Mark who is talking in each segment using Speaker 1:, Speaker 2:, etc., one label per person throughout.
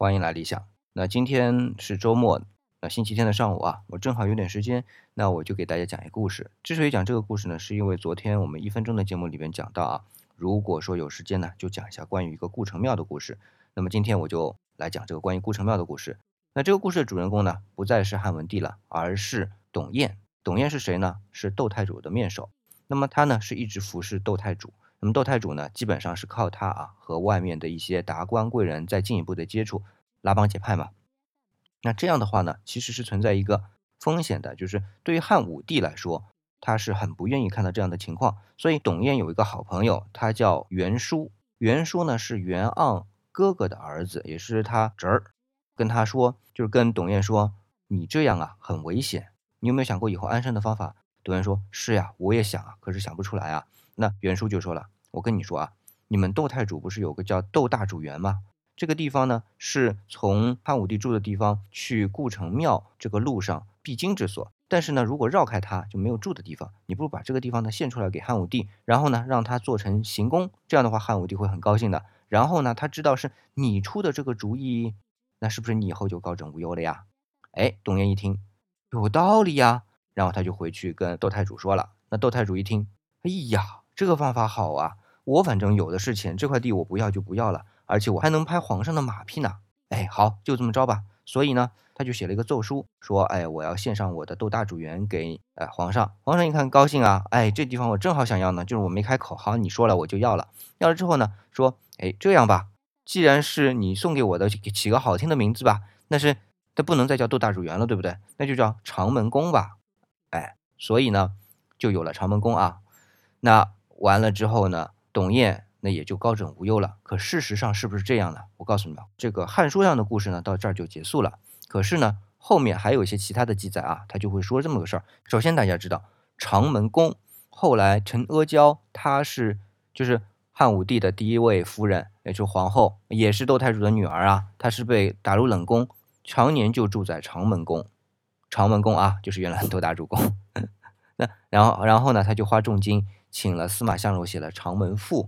Speaker 1: 欢迎来理想。那今天是周末，那星期天的上午啊，我正好有点时间，那我就给大家讲一个故事。之所以讲这个故事呢，是因为昨天我们一分钟的节目里边讲到啊，如果说有时间呢，就讲一下关于一个顾城庙的故事。那么今天我就来讲这个关于顾城庙的故事。那这个故事的主人公呢，不再是汉文帝了，而是董彦。董彦是谁呢？是窦太主的面首。那么他呢，是一直服侍窦太主。那么窦太主呢，基本上是靠他啊，和外面的一些达官贵人再进一步的接触。拉帮结派嘛，那这样的话呢，其实是存在一个风险的，就是对于汉武帝来说，他是很不愿意看到这样的情况。所以董彦有一个好朋友，他叫袁叔。袁叔呢是袁盎哥哥的儿子，也是他侄儿。跟他说，就是跟董彦说，你这样啊很危险，你有没有想过以后安身的方法？董彦说，是呀，我也想啊，可是想不出来啊。那袁术就说了，我跟你说啊，你们窦太主不是有个叫窦大主园吗？这个地方呢，是从汉武帝住的地方去故城庙这个路上必经之所。但是呢，如果绕开它就没有住的地方。你不如把这个地方呢献出来给汉武帝，然后呢让他做成行宫，这样的话汉武帝会很高兴的。然后呢，他知道是你出的这个主意，那是不是你以后就高枕无忧了呀？哎，董彦一听有道理呀，然后他就回去跟窦太主说了。那窦太主一听，哎呀，这个方法好啊，我反正有的是钱，这块地我不要就不要了。而且我还能拍皇上的马屁呢，哎，好，就这么着吧。所以呢，他就写了一个奏书，说，哎，我要献上我的斗大主园给呃皇上。皇上一看高兴啊，哎，这地方我正好想要呢，就是我没开口，好，你说了我就要了。要了之后呢，说，哎，这样吧，既然是你送给我的，起个好听的名字吧，那是，它不能再叫斗大主园了，对不对？那就叫长门宫吧。哎，所以呢，就有了长门宫啊。那完了之后呢，董彦。那也就高枕无忧了。可事实上是不是这样呢？我告诉你们，这个《汉书》上的故事呢，到这儿就结束了。可是呢，后面还有一些其他的记载啊，他就会说这么个事儿。首先，大家知道长门宫，后来陈阿娇她是就是汉武帝的第一位夫人，也就是皇后，也是窦太主的女儿啊。她是被打入冷宫，常年就住在长门宫。长门宫啊，就是原来窦大主宫。那然后然后呢，他就花重金请了司马相如写了《长门赋》。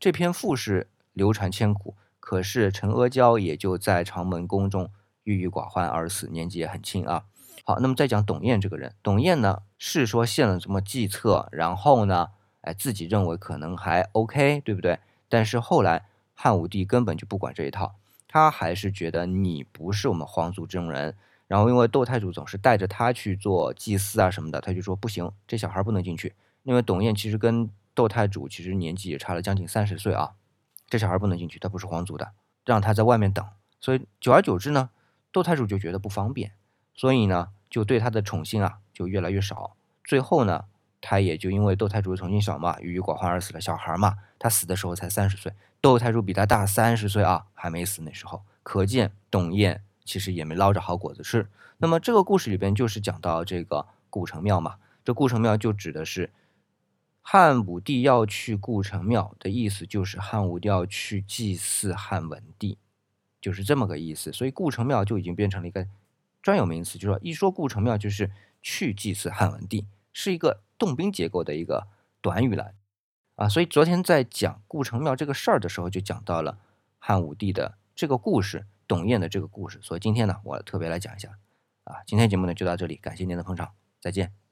Speaker 1: 这篇赋是流传千古，可是陈阿娇也就在长门宫中郁郁寡欢而死，年纪也很轻啊。好，那么再讲董彦这个人，董彦呢是说献了什么计策，然后呢，哎，自己认为可能还 OK，对不对？但是后来汉武帝根本就不管这一套，他还是觉得你不是我们皇族中人。然后因为窦太主总是带着他去做祭祀啊什么的，他就说不行，这小孩不能进去。因为董彦其实跟窦太主其实年纪也差了将近三十岁啊，这小孩不能进去，他不是皇族的，让他在外面等。所以久而久之呢，窦太主就觉得不方便，所以呢，就对他的宠幸啊就越来越少。最后呢，他也就因为窦太主的宠幸少嘛，郁郁寡欢而死了。小孩嘛，他死的时候才三十岁，窦太主比他大三十岁啊，还没死那时候。可见董彦其实也没捞着好果子吃。那么这个故事里边就是讲到这个故城庙嘛，这故城庙就指的是。汉武帝要去故城庙的意思，就是汉武帝要去祭祀汉文帝，就是这么个意思。所以故城庙就已经变成了一个专有名词，就是说一说故城庙就是去祭祀汉文帝，是一个动宾结构的一个短语了啊。所以昨天在讲故城庙这个事儿的时候，就讲到了汉武帝的这个故事，董燕的这个故事。所以今天呢，我特别来讲一下啊。今天节目呢就到这里，感谢您的捧场，再见。